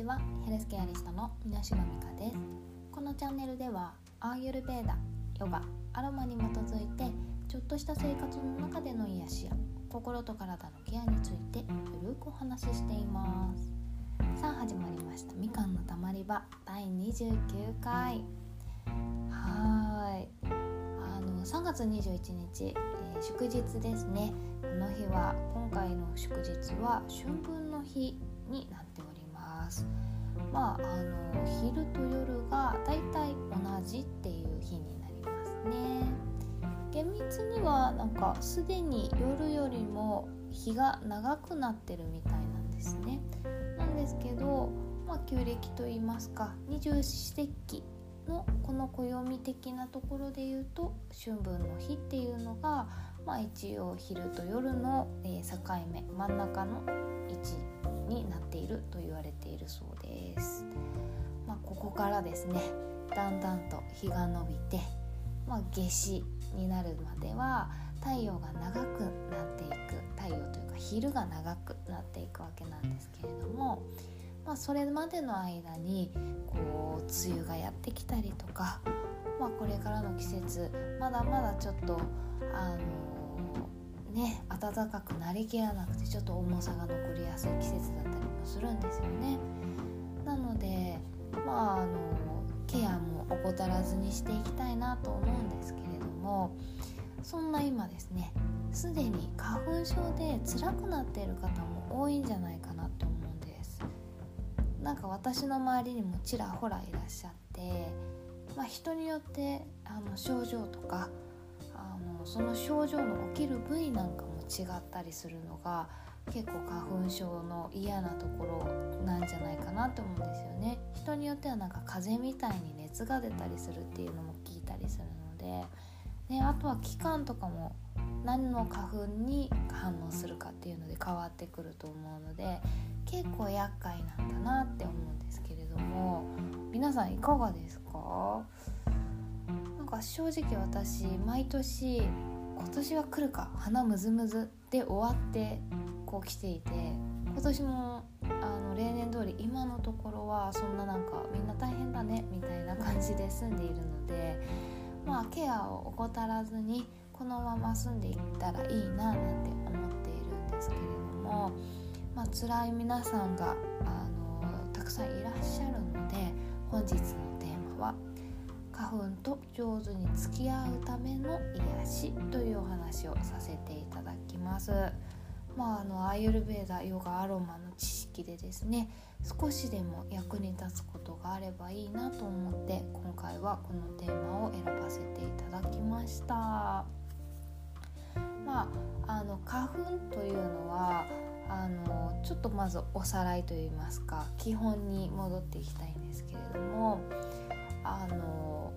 ちは。ヘルスケアリストの三好美香です。このチャンネルではアーユルベーダヨガアロマに基づいてちょっとした生活の中での癒しや心と体のケアについてゆるくお話ししています。さあ始まりました。みかんのたまり場第29回。はい。あの3月21日、えー、祝日ですね。この日は今回の祝日は春分の日になっておます。まああの昼と夜がだいたい同じっていう日になりますね。厳密にはなんかすでに夜よりも日が長くなってるみたいなんですね。なんですけどまあ旧暦と言いますか二十四節気のこの暦的なところで言うと春分の日っていうのが、まあ、一応昼と夜の、え境目真ん中の位置になっていると言われているそうです。まあ、ここからですねだんだんと日が伸びて、まあ、夏至になるまでは太陽が長くなっていく太陽というか昼が長くなっていくわけなんですけれども、まあ、それまでの間にこう梅雨がやってきたりとか、まあ、これからの季節まだまだちょっとあのね暖かくなりきらなくてちょっと重さが残りやすい季節だったりもするんですよね。なのでまああのケアも怠らずにしていきたいなと思うんですけれどもそんな今ですねすでに花粉症で辛くなっている方も多いんじゃないかなと思うんですなんか私の周りにもちらほらいらっしゃって、まあ、人によってあの症状とかその症状の起きる部位なんかも違ったりするのが結構花粉症の嫌なところなんじゃないかなと思うんですよね。人によってはなんか風邪みたいに熱が出たりするっていうのも聞いたりするので、ね、あとは期間とかも何の花粉に反応するかっていうので変わってくると思うので結構厄介なんだなって思うんですけれども。皆さんいかがですか？か正直私毎年今年は来るか鼻ムズムズで終わってこう来ていて今年もあの例年通り今のところはそんななんかみんな大変だねみたいな感じで住んでいるのでまあケアを怠らずにこのまま住んでいったらいいななんて思っているんですけれども、まあ辛い皆さんがあのたくさんいらっしゃるので本日の粉と上手に付き合うための癒しというお話をさせていただきます。まあ、あのアーユルベーダヨガアロマの知識でですね少しでも役に立つことがあればいいなと思って今回はこのテーマを選ばせていただきました。まあ、あの花粉というのはあのちょっとまずおさらいといいますか基本に戻っていきたいんですけれどもあの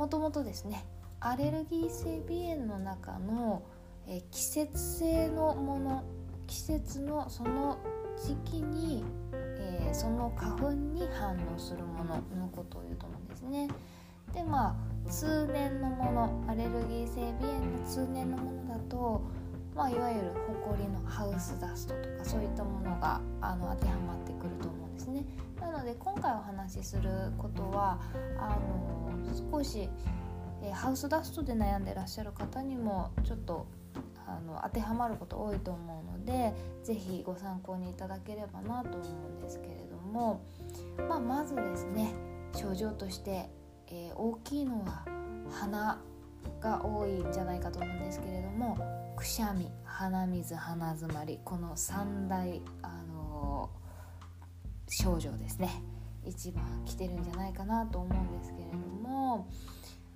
もともとですねアレルギー性鼻炎の中の、え季節性のもの季節のその時期に、えー、その花粉に反応するもののことを言うと思うんですね。でまあ通年のものアレルギー性鼻炎の通年のものだと、まあ、いわゆるホコリのハウスダストとかそういったものがあの当てはまってくると思うんですですね。なので今回お話しすることはあの少し、えハウスダストで悩んでらっしゃる方にもちょっとあの当てはまること多いと思うので是非ご参考にいただければなと思うんですけれども、まあ、まずですね症状として、えー、大きいのは鼻が多いんじゃないかと思うんですけれどもくしゃみ鼻水鼻づまりこの3大あの症状ですね一番来てるんじゃないかなと思うんですけれども、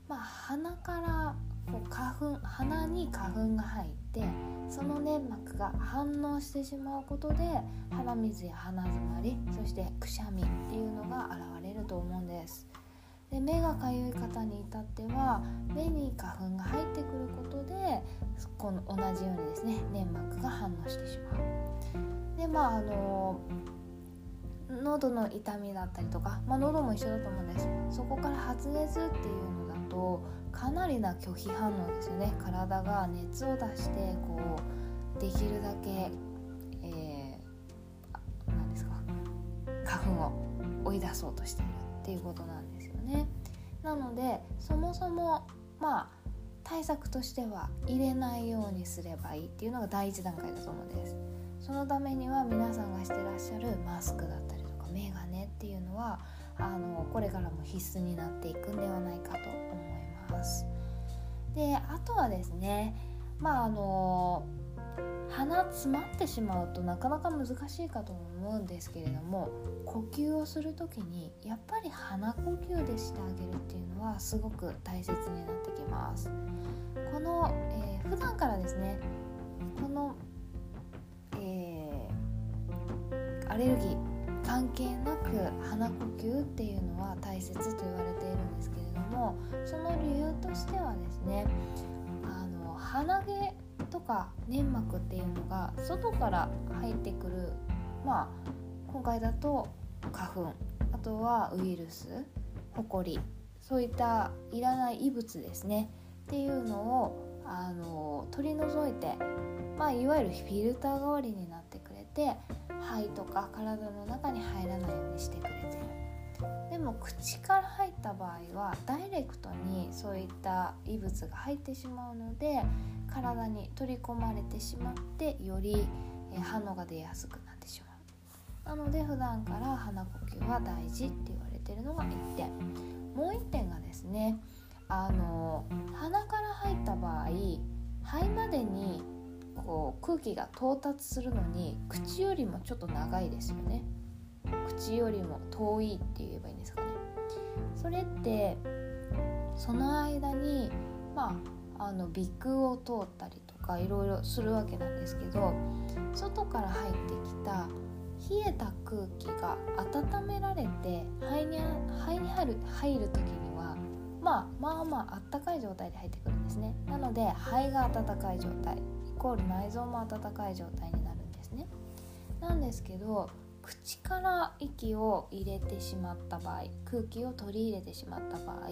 まあ、鼻からこう花粉鼻に花粉が入ってその粘膜が反応してしまうことで鼻水や鼻づまりそしてくしゃみっていうのが現れると思うんです。で目がかゆい方に至っては目に花粉が入ってくることでこの同じようにですね粘膜が反応してしまう。でまああの喉の痛みだったりとか、まあ、喉も一緒だと思うんです。そこから発熱っていうのだとかなりな拒否反応ですよね。体が熱を出してこうできるだけ、えー、何ですか花粉を追い出そうとしているっていうことなんですよね。なのでそもそもまあ対策としては入れないようにすればいいっていうのが第一段階だと思うんです。そのためには皆さんがしてらっしゃるマスクだったりのはあのこれからも必須になっていくんではないかと思います。であとはですねまああの鼻詰まってしまうとなかなか難しいかと思うんですけれども呼吸をする時にやっぱり鼻呼吸でしてあげるっていうのはすごく大切になってきます。この、えー、普段からですねこの、えー、アレルギー関係なく鼻呼吸っていうのは大切と言われているんですけれどもその理由としてはですねあの鼻毛とか粘膜っていうのが外から入ってくるまあ今回だと花粉あとはウイルスホコリそういったいらない異物ですねっていうのをあの取り除いて、まあ、いわゆるフィルター代わりになってくれて肺とか体の中に入らないようにしてくれてる。でも口から入った場合はダイレクトにそういった異物が入ってしまうので体に取り込まれてしまってより反応が出やすくなってしまう。なので普段から鼻呼吸は大事って言われてるのが1点。もう1点がですねあの鼻から入った場合肺までにこう空気が到達するのに口よりもちょっと長いですよね。口よりも遠いって言えばいいんですかね。それってその間にまああの鼻腔を通ったりとかいろいろするわけなんですけど外から入ってきた冷えた空気が温められて肺に肺に入る入る時には、まあ、まあまああったかい状態で入ってくるんですね。なので肺が温かい状態。コール内臓も温かい状態になるんですね。なんですけど口から息を入れてしまった場合空気を取り入れてしまった場合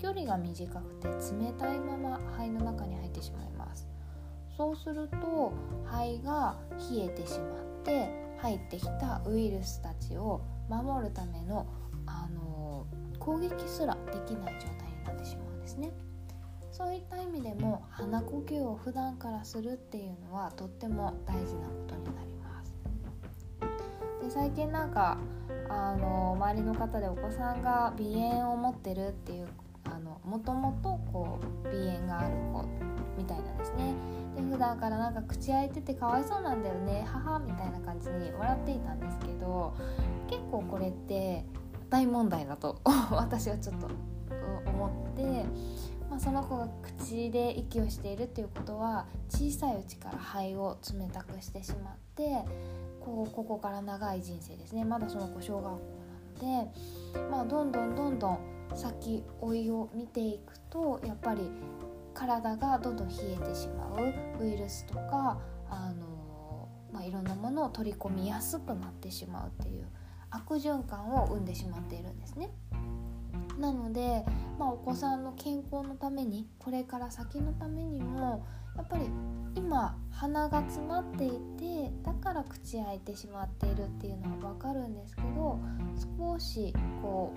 距離が短くて冷たいまま肺の中に入ってしまいます。そうすると肺が冷えてしまって入ってきたウイルスたちを守るための、あの攻撃すらできない状態になってしまうんですね。そういった意味でも鼻呼吸を普段からするっていうのはとっても大事なことになります。で最近なんかあの周りの方でお子さんが鼻炎を持ってるっていうあのもともとこう鼻炎がある子みたいなんですね。で普段からなんか口開いててかわいそうなんだよね母みたいな感じに笑っていたんですけど結構これって大問題だと 私はちょっと思って、あ、その子が口で息をしているっていうことは小さいうちから肺を冷たくしてしまってこうここから長い人生ですねまだその子小学校なので、まあ、どんどんどんどん先追いを見ていくとやっぱり体がどんどん冷えてしまうウイルスとかあの、まあ、いろんなものを取り込みやすくなってしまうっていう悪循環を生んでしまっているんですね。なので、まあ、お子さんの健康のためにこれから先のためにもやっぱり今鼻が詰まっていてだから口開いてしまっているっていうのは分かるんですけど少しこ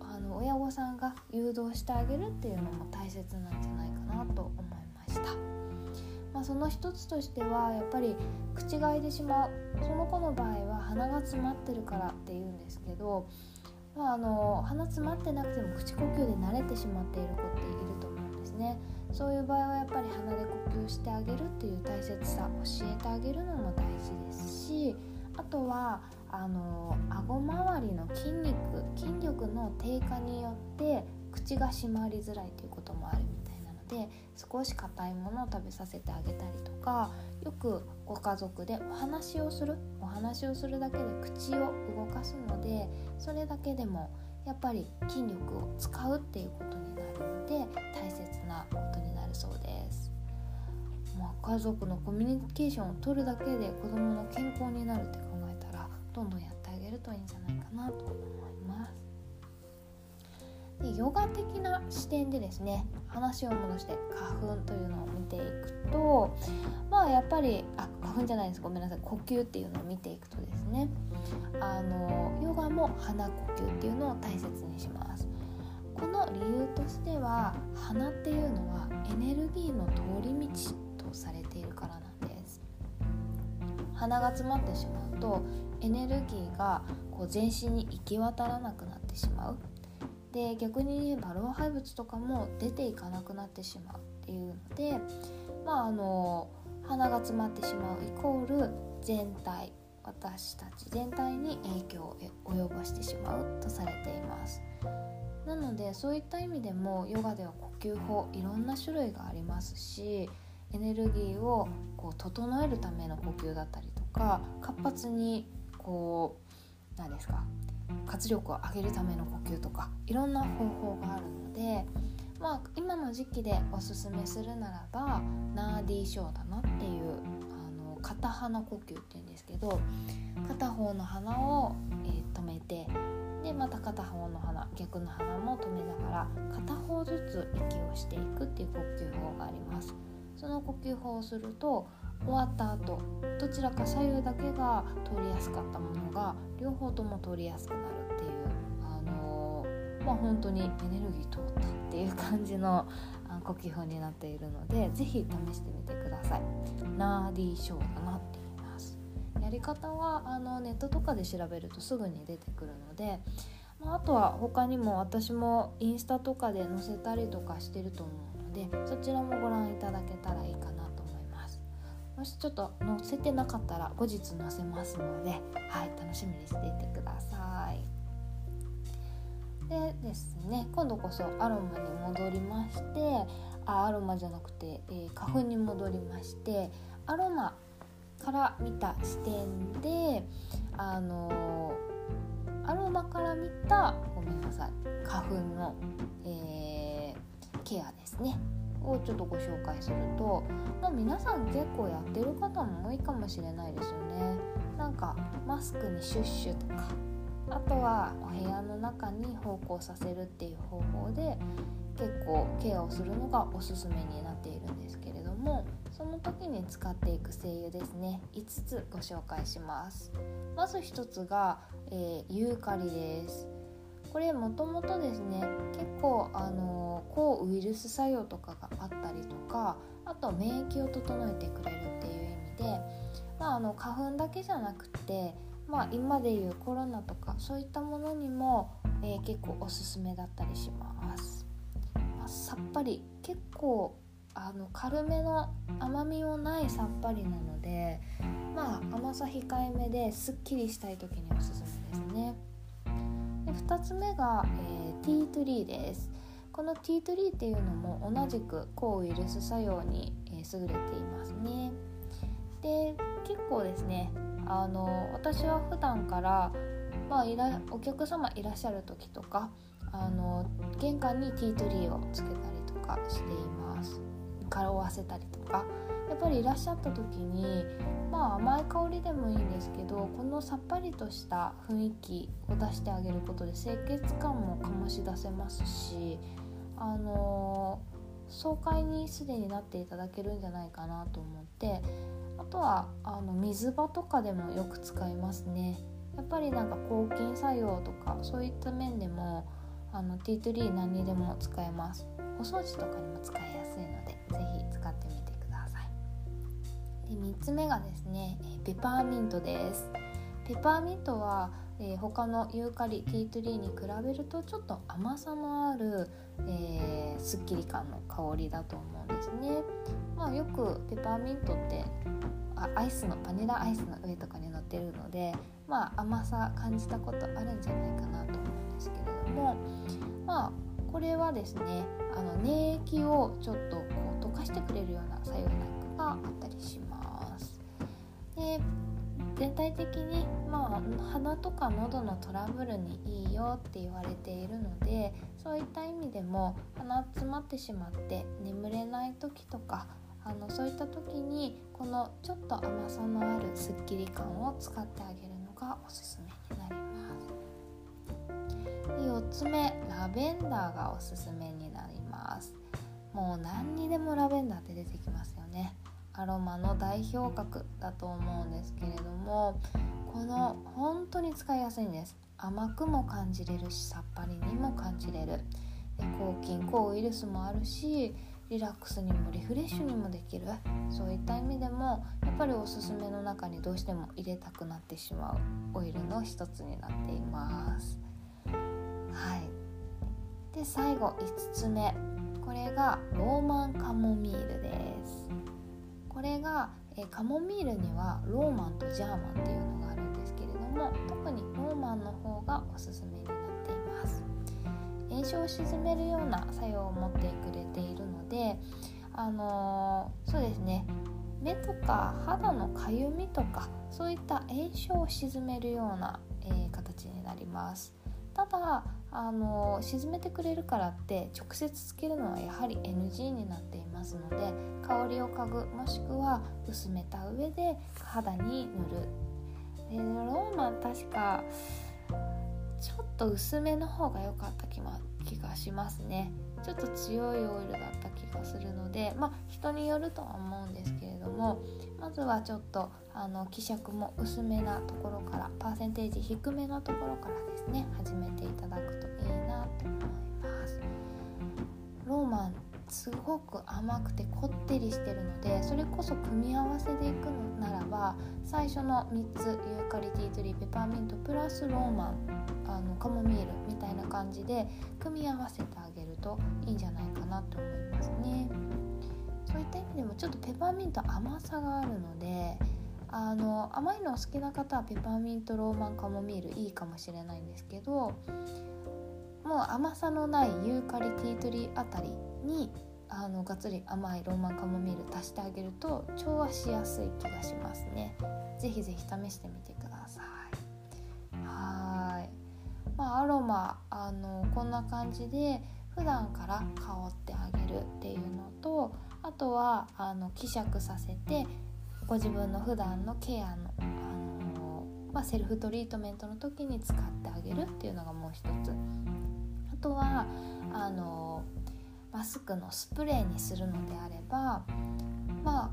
うあの親御さんが誘導してあげるっていうのも大切なんじゃないかなと思いました。まあ、その一つとしてはやっぱり口が開いてしまうその子の場合は鼻が詰まってるからっていうんですけど、まあ、あの鼻詰まってなくても口呼吸で慣れてしまっている子っていると思うんですね。そういう場合はやっぱり鼻で呼吸してあげるっていう大切さ教えてあげるのも大事ですしあとはあの顎周りの筋肉筋力の低下によって口が締まりづらいということもあるみたいなので少し硬いものを食べさせてあげたりとかよくご家族でお話をするお話をするだけで口を動かすのでそれだけでもやっぱり筋力を使うっていうことになるので大切なことになるそうです。まあ、家族のコミュニケーションを取るだけで子どもの健康になるって考えたらどんどんやってあげるといいんじゃないかなと思います。でヨガ的な視点でですね話を戻して花粉というのを見ていくとまあやっぱりあ花粉じゃないです。ごめんなさい。呼吸っていうのを見ていくとですね。あのヨガも鼻呼吸っていうのを大切にします。この理由としては鼻っていうのはエネルギーの通り道とされているからなんです。鼻が詰まってしまうとエネルギーがこう全身に行き渡らなくなってしまう。で逆に言えば老廃物とかも出ていかなくなってしまうっていうのでまああの鼻が詰まってしまうイコール全体私たち全体に影響を及ぼしてしまうとされています。なのでそういった意味でもヨガでは呼吸法いろんな種類がありますしエネルギーをこう整えるための呼吸だったりとか活発にこう何ですか活力を上げるための呼吸とかいろんな方法があるので、まあ、今の時期でおすすめするならばナーディーショーだなっていうあの片鼻呼吸っていうんですけど片方の鼻を、えー、止めてでまた片方の鼻逆の鼻も止めながら片方ずつ息をしていくっていう呼吸法があります。その呼吸法をすると終わった後どちらか左右だけが通りやすかったものが両方とも通りやすくなるっていうあのー、まあ本当にエネルギー通ったっていう感じの呼吸法になっているので是非試してみてください。ナーディーショーだなって言います。やり方はあのネットとかで調べるとすぐに出てくるので、まあ、あとは他にも私もインスタとかで載せたりとかしてると思うのでそちらもご覧いただけたらいいかなもしちょっと載せてなかったら後日載せますので、はい、楽しみにしていてください。でですね今度こそアロマに戻りましてあアロマじゃなくて、えー、花粉に戻りましてアロマから見た視点であのー、アロマから見たごめんなさい花粉の、えー、ケアですねをちょっとご紹介すると、まあ、皆さん結構やってる方も多いかもしれないですよね。なんかマスクにシュッシュとかあとはお部屋の中に芳香させるっていう方法で結構ケアをするのがおすすめになっているんですけれどもその時に使っていく精油ですね。5つご紹介します。まず1つが、えー、ユーカリです。これもともとですね結構あの抗ウイルス作用とかがあったりとかあと免疫を整えてくれるっていう意味で、まあ、あの花粉だけじゃなくて、まあ、今でいうコロナとかそういったものにも、えー、結構おすすめだったりします。まあ、さっぱり結構あの軽めの甘みもないさっぱりなのでまあ甘さ控えめですっきりしたい時におすすめですね。で2つ目が、えー、ティートリーです。このティートリーっていうのも同じく抗ウイルス作用に、えー、優れていますね。で結構ですねあの私は普段から、まあ、いらお客様いらっしゃる時とかあの玄関にティートリーをつけたりとかしています。顔をわせたりとか。やっぱりいらっしゃった時にまあ甘い香りでもいいんですけどこのさっぱりとした雰囲気を出してあげることで清潔感も醸し出せますしあのー、爽快にすでになっていただけるんじゃないかなと思ってあとはあの水場とかでもよく使いますね。やっぱりなんか抗菌作用とかそういった面でもあのティートリー何にでも使えます。お掃除とかにも使いやすいで3つ目がですねペパーミントです。ペパーミントは、えー、他のユーカリティートリーに比べるとちょっと甘さのある、えー、すっきり感の香りだと思うんですね、まあ、よくペパーミントってあアイスのバニラアイスの上とかに乗ってるので、まあ、甘さ感じたことあるんじゃないかなと思うんですけれども。まあこれはですねあの粘液をちょっとこう溶かしてくれるような作用なんかがあったりします。全体的に、まあ、鼻とか喉のトラブルにいいよって言われているのでそういった意味でも鼻詰まってしまって眠れない時とかあのそういった時にこのちょっと甘さのあるすっきり感を使ってあげるのがおすすめになります。4つ目ラベンダーがおすすめになりますもう何にでもラベンダーって出てきますアロマの代表格だと思うんですけれどもこの本当に使いやすいんです。甘くも感じれるしさっぱりにも感じれる。抗菌抗ウイルスもあるしリラックスにもリフレッシュにもできる。そういった意味でもやっぱりおすすめの中にどうしても入れたくなってしまうオイルの一つになっています。はい。で最後5つ目。これがローマンカモミールです。これがえカモミールにはローマンとジャーマンっていうのがあるんですけれども特にローマンの方がおすすめになっています。炎症を鎮めるような作用を持ってくれているのであのー、そうですね。目とか肌のかゆみとかそういった炎症を鎮めるような、えー、形になります。ただあの沈めてくれるからって直接つけるのはやはり NG になっていますので香りを嗅ぐもしくは薄めた上で肌に塗る。でローマン確かちょっと薄めの方が良かった気,、ま、気がしますね。ちょっと強いオイルだった気がするのでまあ人によるとは思うんですけれどもまずはちょっとあの希釈も薄めなところからパーセンテージ低めのところからですね始めていただくといいなと思います。ローマンすごく甘くてこってりしてるのでそれこそ組み合わせでいくのならば最初の3つユーカリティーツリーペパーミントプラスローマンあのカモミールみたいな感じで組み合わせてあげるといいんじゃないかなと思いますね。そういった意味でもちょっとペパーミント甘さがあるのであの甘いのお好きな方はペパーミントローマンカモミールいいかもしれないんですけどもう甘さのないユーカリティートリーあたりにあのがっつり甘いローマンカモミール足してあげると調和しやすい気がしますね。ぜひぜひ試してみてください。はい。まあアロマあのこんな感じで普段から香ってあげるっていうのとあとはあの希釈させてご自分の普段のケアの、あのまあ、セルフトリートメントの時に使ってあげるっていうのがもう一つ。あとはあのマスクのスプレーにするのであればまあ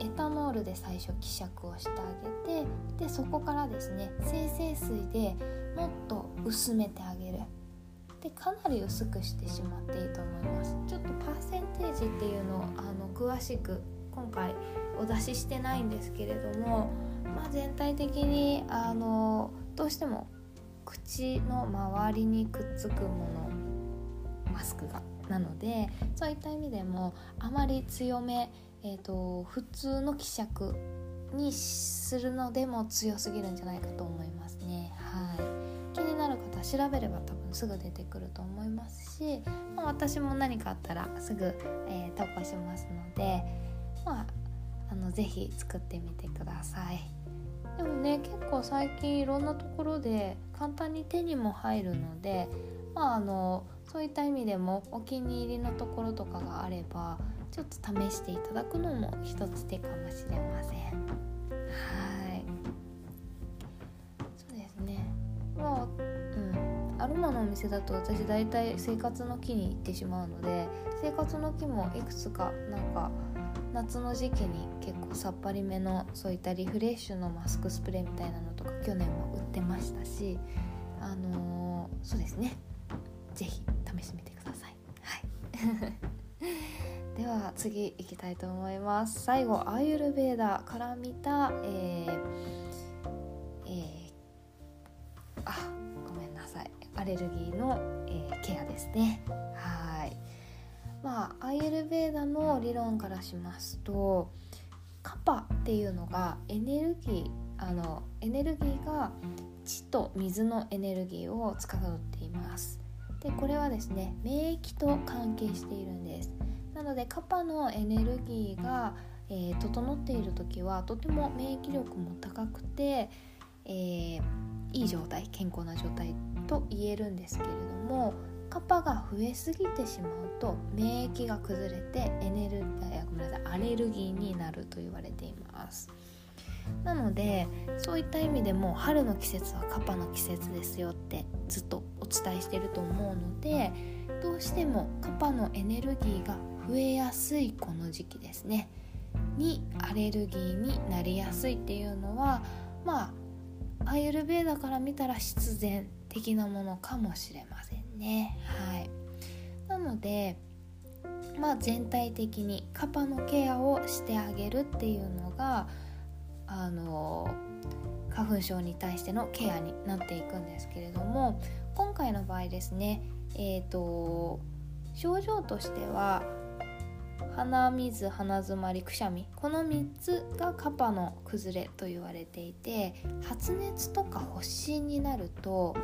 エタノールで最初希釈をしてあげてでそこからですね精製水でもっと薄めてあげるでかなり薄くしてしまっていいと思いますちょっとパーセンテージっていうのをあの詳しく今回お出ししてないんですけれども、まあ、全体的にあのどうしても口の周りにくっつくものマスクがなのでそういった意味でもあまり強め、えーと、普通の希釈にするのでも強すぎるんじゃないかと思いますね。はい気になる方調べれば多分すぐ出てくると思いますし、まあ、私も何かあったらすぐ、えー、投稿しますのでまああのぜひ作ってみてください。でもね結構最近いろんなところで簡単に手にも入るのでまああのそういった意味でもお気に入りのところとかがあればちょっと試していただくのも一つ手かもしれません。はい。そうですね。まあアロマのお店だと私大体生活の木に行ってしまうので生活の木もいくつかなんか夏の時期に結構さっぱりめのそういったリフレッシュのマスクスプレーみたいなのとか去年も売ってましたしあのー、そうですね。是非試してみてください。はい。では次いきたいと思います。最後アーユルベーダから見たえー、えー、あアレルギーの、えー、ケアですね。はい。まあアイエルベーダの理論からしますとカパっていうのがエネルギーあのエネルギーが地と水のエネルギーを司っています。でこれはですね免疫と関係しているんです。なのでカパのエネルギーが、えー、整っている時はとても免疫力も高くて、えー、いい状態健康な状態と言えるんですけれどもカパが増えすぎてしまうと免疫が崩れてエネルごめんなさいアレルギーになると言われています。なのでそういった意味でも春の季節はカパの季節ですよってずっとお伝えしてると思うのでどうしてもカパのエネルギーが増えやすいこの時期ですね。にアレルギーになりやすいっていうのはまあアイユルベーダから見たら必然的なものかもしれませんね。はい。なのでまあ全体的にカパのケアをしてあげるっていうのがあの花粉症に対してのケアになっていくんですけれども今回の場合ですねえーと、症状としては鼻水鼻づまりくしゃみこの3つがカパの崩れと言われていて発熱とか発疹になると、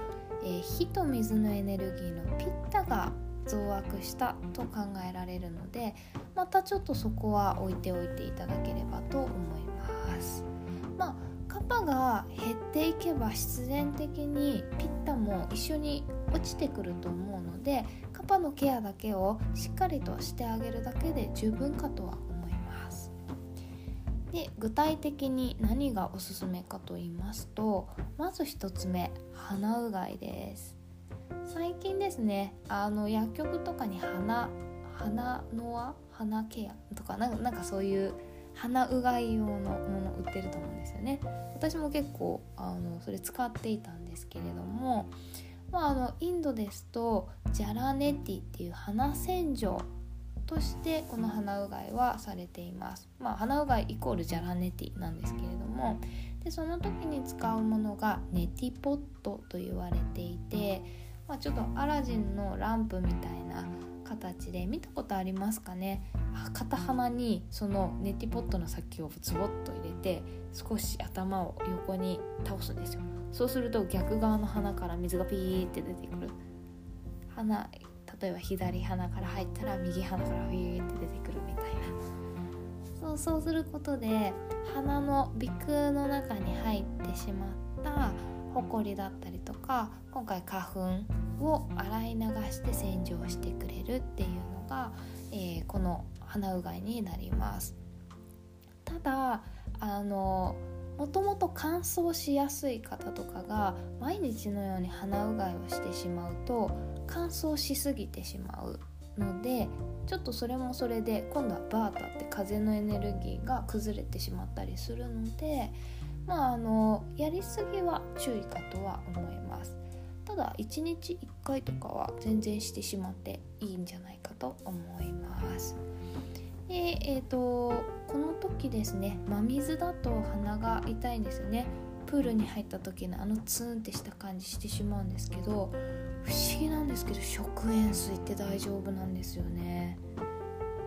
えー、火と水のエネルギーのピッタが増悪したと考えられるのでまたちょっとそこは置いておいていただければと思います。まあカパが減っていけば必然的にピッタも一緒に落ちてくると思うのでカパのケアだけをしっかりとしてあげるだけで十分かとは思います。で具体的に何がおすすめかと言いますとまず1つ目鼻うがいです。最近ですねあの薬局とかに鼻鼻の輪鼻ケアとかなんかそういう鼻うがい用のもの売ってると思うんですよね。私も結構あのそれ使っていたんですけれどもまあ、あのインドですとジャラネティっていう鼻洗浄としてこの鼻うがいはされています。まあ、鼻うがいイコールジャラネティなんですけれどもでその時に使うものがネティポットと言われていて、まあ、ちょっとアラジンのランプみたいな形で見たことありますかね？片鼻にそのネティポットの先をズボッと入れて少し頭を横に倒すんですよ。そうすると逆側の鼻から水がピーって出てくる。鼻例えば左鼻から入ったら右鼻からピーって出てくるみたいな。そうそうすることで鼻の鼻腔の中に入ってしまったほこりだったりとか今回花粉を洗い流して洗浄してくれるっていうのが、えー、この鼻うがいになります。ただあのもともと乾燥しやすい方とかが毎日のように鼻うがいをしてしまうと乾燥しすぎてしまうのでちょっとそれもそれで今度はバータって風のエネルギーが崩れてしまったりするのでまああのやりすぎは注意かとは思います。ただ1日1回とかは全然してしまっていいんじゃないかと思います。でえっ、ー、とこの時ですね真水だと鼻が痛いんですよね。プールに入った時のあのツーンってした感じしてしまうんですけど不思議なんですけど食塩水って大丈夫なんですよね。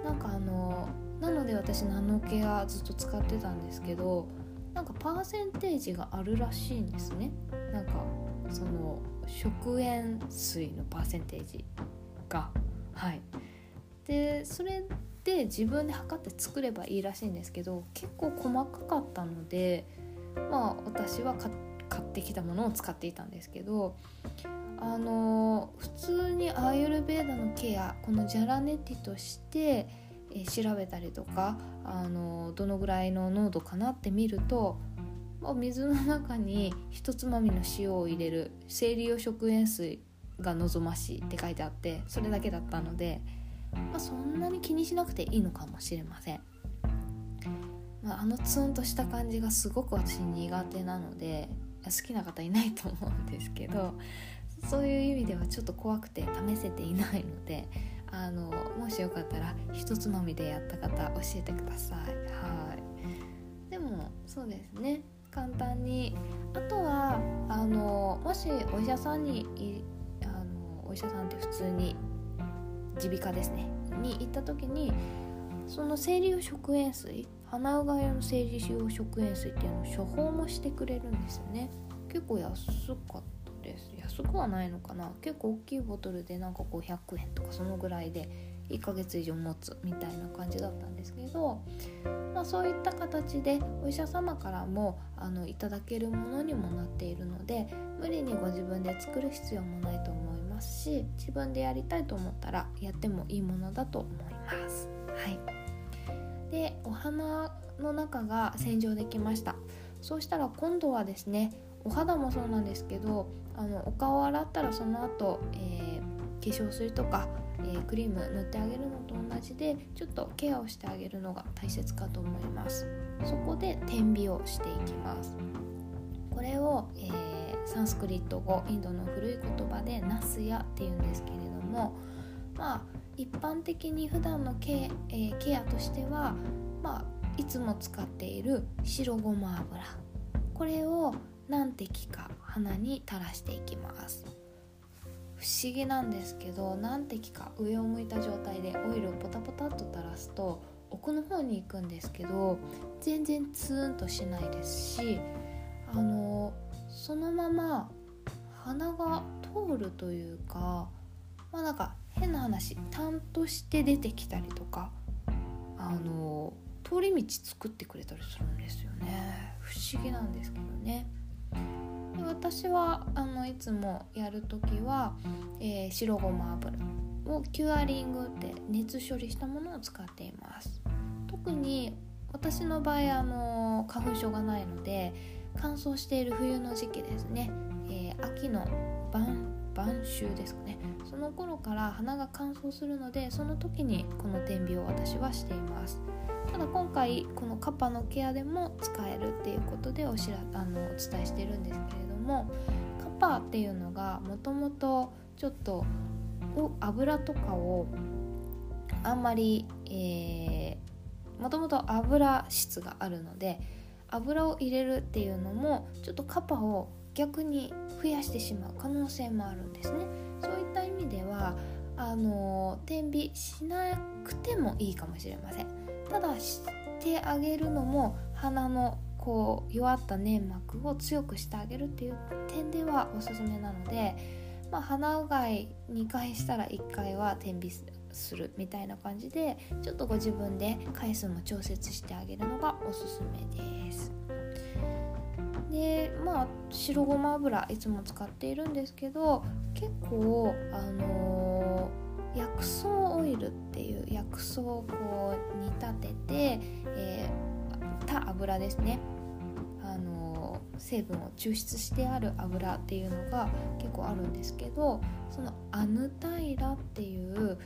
なんかあのなので私ナノケアずっと使ってたんですけどなんかパーセンテージがあるらしいんですね。なんかその食塩水のパーセンテージがはい。でそれで自分で測って作ればいいらしいんですけど結構細かかったのでまあ私は買ってきたものを使っていたんですけどあの普通にアーユルベーダのケアこのジャラネティとして、え調べたりとかあのどのぐらいの濃度かなって見ると水の中に一つまみの塩を入れる生理用食塩水が望ましいって書いてあってそれだけだったので。まあ、そんなに気にしなくていいのかもしれません、まあ、あのツンとした感じがすごく私苦手なので好きな方いないと思うんですけどそういう意味ではちょっと怖くて試せていないのであのもしよかったらひとつまみでやった方教えてください。はい。でもそうですね。簡単に。あとはあのもしお医者さんにあのお医者さんって普通に耳鼻科ですね。に行った時にその生理用食塩水鼻うがい用の生理用食塩水っていうのを処方もしてくれるんですよね。結構安かったです。安くはないのかな。結構大きいボトルでなんか500円とかそのぐらいで1ヶ月以上持つみたいな感じだったんですけど、まあ、そういった形でお医者様からもあのいただけるものにもなっているので無理にご自分で作る必要もないと思いますし自分でやりたいと思ったらやってもいいものだと思います。はい、でお花の中が洗浄できましたそうしたら今度はですねお肌もそうなんですけどあのお顔を洗ったらその後、えー、化粧水とか、えー、クリーム塗ってあげるのと同じでちょっとケアをしてあげるのが大切かと思います。そこで点鼻をしていきます。これを、えー、サンスクリット語インドの古い言葉でナスヤっていうんですけれどもまあ一般的に普段のケ,、えー、ケアとしては、まあ、いつも使っている白ごま油。これを何滴か鼻に垂らしていきます。思議なんですけど何滴か上を向いた状態でオイルをポタポタっと垂らすと奥の方に行くんですけど全然ツーンとしないですしあのそのまま鼻が通るというかまあなんか変な話担として出てきたりとかあの通り道作ってくれたりするんですよね。不思議なんですけどね。で私はあのいつもやる時は、えー、白ごま油をキュアリングって熱処理したものを使っています。特に私の場合あの花粉症がないので乾燥している冬の時期ですね、えー、秋の晩晩秋ですかね。その頃から鼻が乾燥するのでその時にこの点鼻を私はしています。ただ今回このカパのケアでも使えるっていうことでおしらあのお伝えしてるんですけれどもカッパっていうのがもともとちょっと油とかをあんまりもともと油質があるので油を入れるっていうのもちょっとカパを逆に増やしてしまう可能性もあるんですねそういった意味ではあの点鼻しなくてもいいかもしれませんただしてあげるのも鼻のこう弱った粘膜を強くしてあげるっていう点ではおすすめなので、まあ、鼻うがい2回したら1回は点鼻するみたいな感じでちょっとご自分で回数も調節してあげるのがおすすめです。でまあ白ごま油いつも使っているんですけど結構あのー、薬草オイルっていう薬草をこう煮立てて、えー、た油ですね。あの、成分を抽出してある油っていうのが結構あるんですけどそのアヌタイラっていう、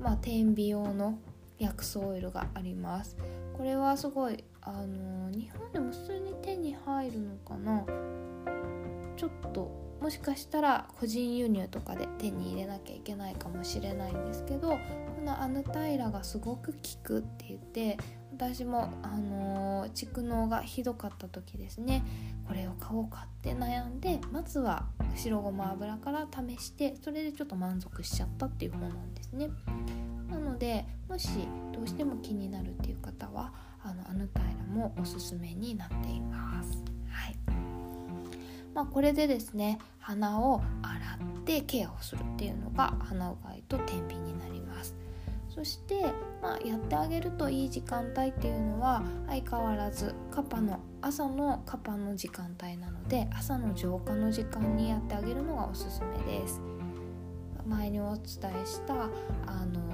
まあ、天美用の薬草オイルがあります。これはすごいあの日本でも普通に手に入るのかな？ちょっともしかしたら個人輸入とかで手に入れなきゃいけないかもしれないんですけどこのアヌタイラがすごく効くって言って私も、あの、蓄膿がひどかった時ですねこれを買おうかって悩んでまずは白ごま油から試してそれでちょっと満足しちゃったっていう方なんですね。でもしどうしても気になるっていう方はあのアヌタイラもおすすめになっています。はいまあ、これでですね鼻を洗ってケアをするっていうのが鼻うがいと天秤になります。そして、まあ、やってあげるといい時間帯っていうのは相変わらずカパの朝のカパの時間帯なので朝の浄化の時間にやってあげるのがおすすめです。前にお伝えしたあの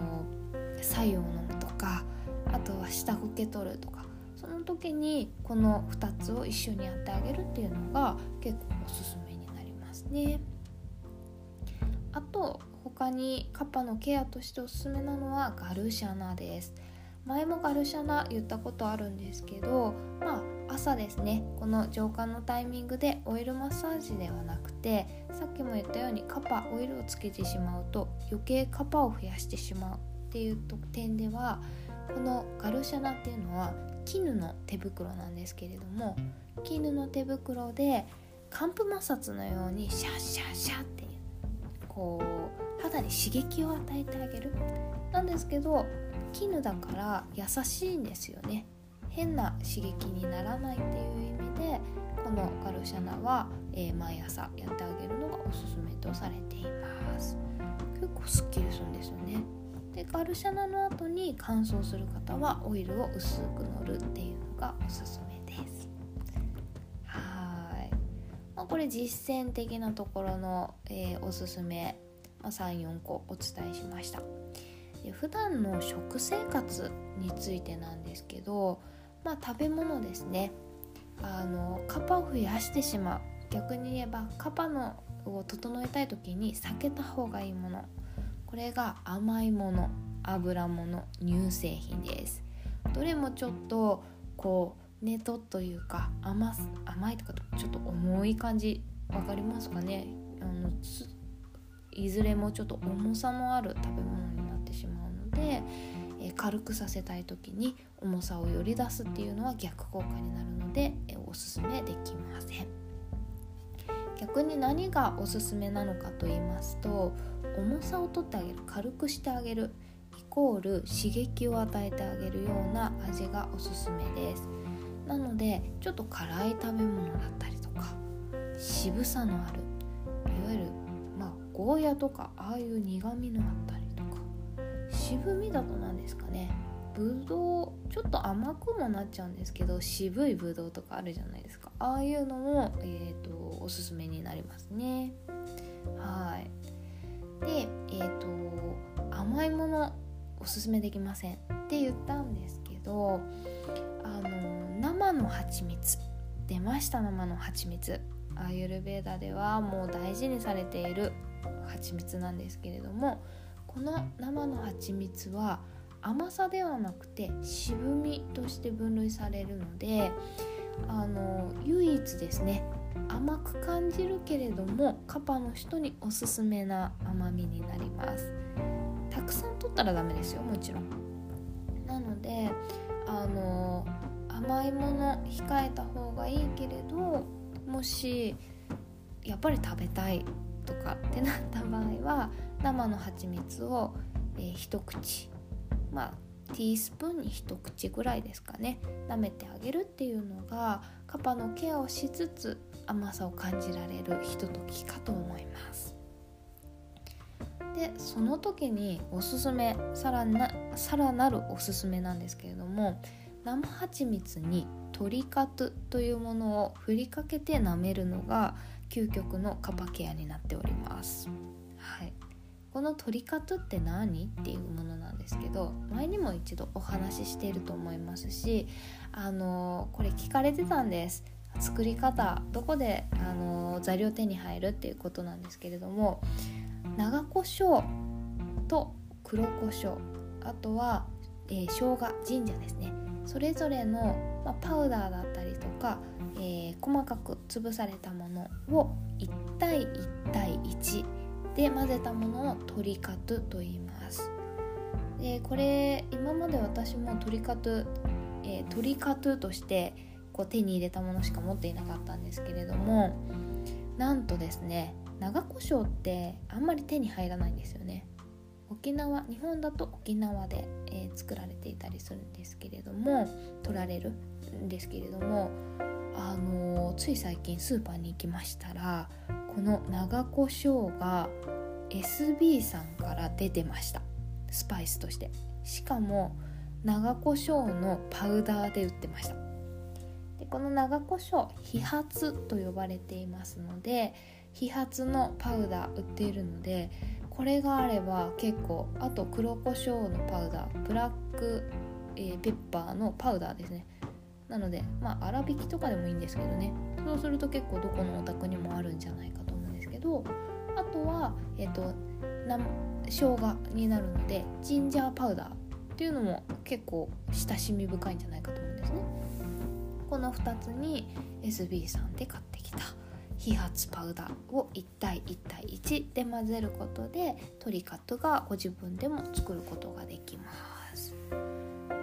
白湯を飲むとかあとは下こけ取るとかその時にこの2つを一緒にやってあげるっていうのが結構おすすめになりますね。あと他にカッパのケアとしておすすめなのはガルシャナです。前もガルシャナ言ったことあるんですけどまあ朝ですねこの浄化のタイミングでオイルマッサージではなくてさっきも言ったようにカパオイルをつけてしまうと余計カパを増やしてしまうっていう点ではこのガルシャナっていうのは絹の手袋なんですけれども絹の手袋で寒風摩擦のようにシャッシャッシャッってこう肌に刺激を与えてあげる。なんですけど絹だから優しいんですよね。変な刺激にならないっていう意味でこのガルシャナは、えー、毎朝やってあげるのがおすすめとされています。結構すっきりするんですよね。でガルシャナの後に乾燥する方はオイルを薄く塗るっていうのがおすすめです。はい、まあ、これ実践的なところの、えー、おすすめ、まあ、34個お伝えしました。で普段の食生活についてなんですけど、まあ、食べ物ですね。あのカパを増やしてしまう。逆に言えばカパのを整えたい時に避けた方がいいもの。これが甘いもの油物乳製品です。どれもちょっとこうネトというか甘甘いとかちょっと重い感じ分かりますかね？あのいずれもちょっと重さのある食べ物になってしまうので、え軽くさせたい時に重さをより出すっていうのは逆効果になるので、えおすすめできません。逆に何がおすすめなのかと言いますと重さを取ってあげる軽くしてあげるイコール刺激を与えてあげるような味がおすすめです。なのでちょっと辛い食べ物だったりとか渋さのあるいわゆるまあゴーヤとかああいう苦みのあったりとか渋みだと何ですかねぶどうちょっと甘くもなっちゃうんですけど渋いぶどうとかあるじゃないですか。ああいうのも、えーと、おすすめになりますね。はい。でえっ、ー、と甘いものおすすめできませんって言ったんですけどあの生の蜂蜜。出ました生の蜂蜜。アーユルベーダではもう大事にされている蜂蜜なんですけれどもこの生の蜂蜜は甘さではなくて渋みとして分類されるのであの唯一ですね甘く感じるけれどもカパの人におすすめな甘みになります。たくさん取ったらダメですよもちろん。なのであの甘いもの控えた方がいいけれどもしやっぱり食べたいとかってなった場合は生の蜂蜜を、えー、一口まあティースプーンに一口ぐらいですかね舐めてあげるっていうのがカパのケアをしつつ甘さを感じられるひとときかと思いますでその時におすすめさらなさらなるおすすめなんですけれども生蜂蜜にトリカトというものを振りかけて舐めるのが究極のカパケアになっております。このトリカトって何っていうものなんですけど前にも一度お話ししていると思いますしあのこれ聞かれてたんです。作り方どこであの材料手に入るっていうことなんですけれども長胡椒と黒胡椒あとは、えー、生姜神社ですね。それぞれの、まあ、パウダーだったりとか、えー、細かく潰されたものを1対1対1で混ぜたものをトリカトと言います。でこれ今まで私もトリカト、えー、トリカトとしてこう手に入れたものしか持っていなかったんですけれどもなんとですね長胡椒ってあんまり手に入らないんですよね。沖縄日本だと沖縄で、えー、作られていたりするんですけれども取られるんですけれどもあのー、つい最近スーパーに行きましたらこの長胡椒が SB さんから出てました。スパイスとして。しかも長胡椒のパウダーで売ってました。でこの長胡椒飛髪と呼ばれていますので飛髪のパウダー売っているのでこれがあれば結構あと黒胡椒のパウダーブラック、えー、ペッパーのパウダーですね。なのでまあ粗挽きとかでもいいんですけどね。そうすると結構どこのお宅にもあるんじゃないかと思うんですけどあとはえっ、ー、と生姜になるのでジンジャーパウダーっていうのも結構親しみ深いんじゃないかと思うんですね。この2つに SB さんで買ってきた。飛髪パウダーを1対1対1で混ぜることでトリカットがご自分でも作ることができます。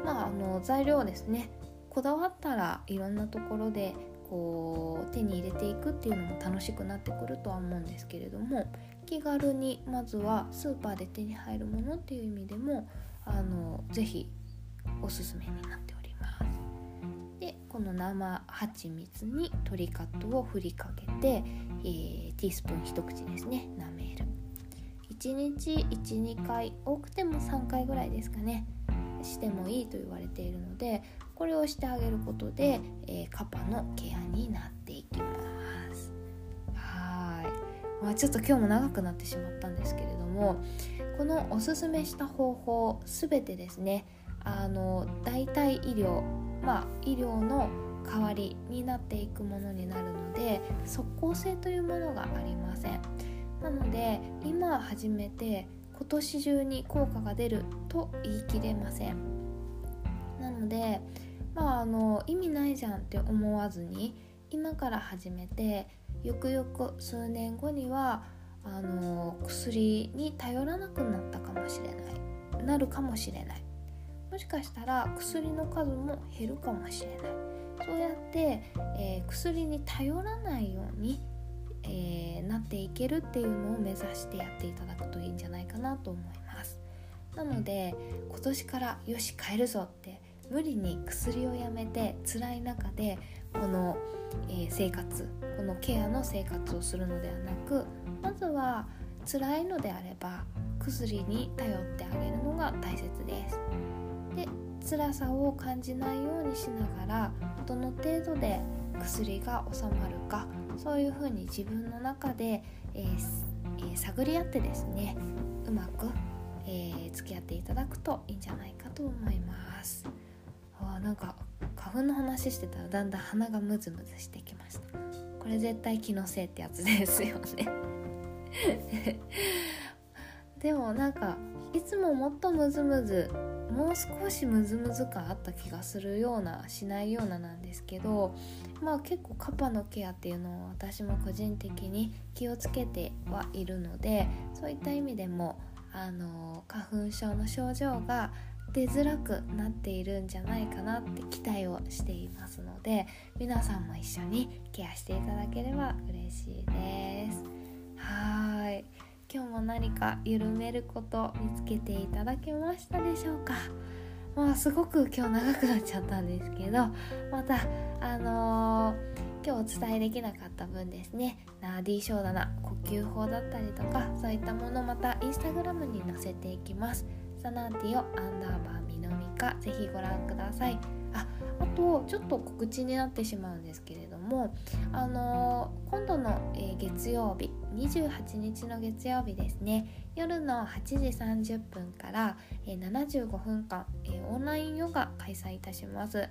まああの材料ですねこだわったらいろんなところでこう手に入れていくっていうのも楽しくなってくるとは思うんですけれども気軽にまずはスーパーで手に入るものっていう意味でもあのぜひおすすめになってます。の生蜂蜜に鶏カットを振りかけて、えー、ティースプーン一口ですね。舐める。1日12回多くても3回ぐらいですかね。してもいいと言われているのでこれをしてあげることで、えー、カパのケアになっていきます。はい。まあちょっと今日も長くなってしまったんですけれどもこのおすすめした方法全てですねあの代替医療まあ医療の代わりになっていくものになるので即効性というものがありません。なので今始めて今年中に効果が出ると言い切れません。なのでまああの意味ないじゃんって思わずに今から始めてよくよく数年後にはあの薬に頼らなくなったかもしれない。なるかもしれない。もしかしたら薬の数も減るかもしれない。そうやって、えー、薬に頼らないように、えー、なっていけるっていうのを目指してやっていただくといいんじゃないかなと思います。なので今年からよし変えるぞって無理に薬をやめて辛い中でこの、え、生活このケアの生活をするのではなくまずは辛いのであれば薬に頼ってあげるのが大切です。で辛さを感じないようにしながらどの程度で薬が収まるかそういうふうに自分の中で、えーえー、探り合ってですねうまく、えー、付き合っていただくといいんじゃないかと思います。あなんか花粉の話してたらだんだん鼻がムズムズしてきました。これ絶対気のせいってやつですよね。でもなんかいつももっとムズムズもう少しムズムズ感あった気がするようなしないようななんですけどまあ結構カパのケアっていうのを私も個人的に気をつけてはいるのでそういった意味でもあの花粉症の症状が出づらくなっているんじゃないかなって期待をしていますので皆さんも一緒にケアしていただければ嬉しいです。はい。今日も何か緩めること見つけていただけましたでしょうか？まあすごく今日長くなっちゃったんですけどまたあのー、今日お伝えできなかった分ですね。ナーディーショーだな呼吸法だったりとかそういったものまたインスタグラムに載せていきます。サナーティオアンダーバーミノミカぜひご覧ください。ああとちょっと告知になってしまうんですけれどもあのー、今度の、え、月曜日28日の月曜日ですね。夜の8時30分から、えー、75分間、えオンラインヨガ開催いたします。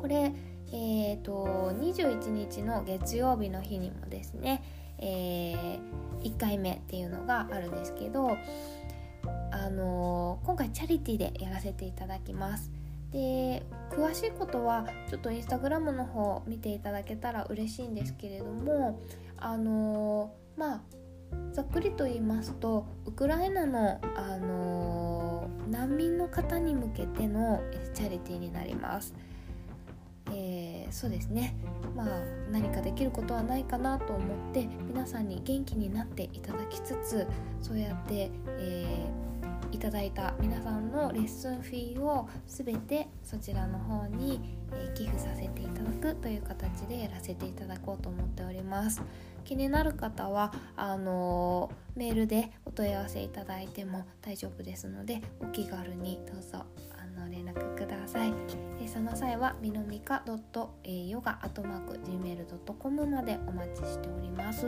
これえーと、21日の月曜日の日にもですね、えー、1回目っていうのがあるんですけどあの今回チャリティーでやらせていただきます。で詳しいことはちょっとインスタグラムの方見ていただけたら嬉しいんですけれどもあのまあざっくりと言いますとウクライナの、あの難民の方に向けてのチャリティーになります。えー、そうですねまあ何かできることはないかなと思って皆さんに元気になっていただきつつそうやって、えーいただいた皆さんのレッスンフィーを全てそちらの方に、え寄付させていただくという形でやらせていただこうと思っております。気になる方はあのメールでお問い合わせいただいても大丈夫ですのでお気軽にどうぞあの連絡ください、その際はみのみか .yoga.gmail.com までお待ちしております。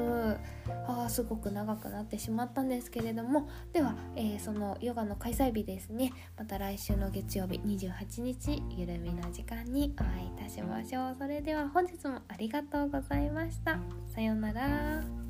あすごく長くなってしまったんですけれども。では、えー、そのヨガの開催日ですね。また来週の月曜日28日ゆるみの時間にお会いいたしましょう。それでは本日もありがとうございました。さようなら。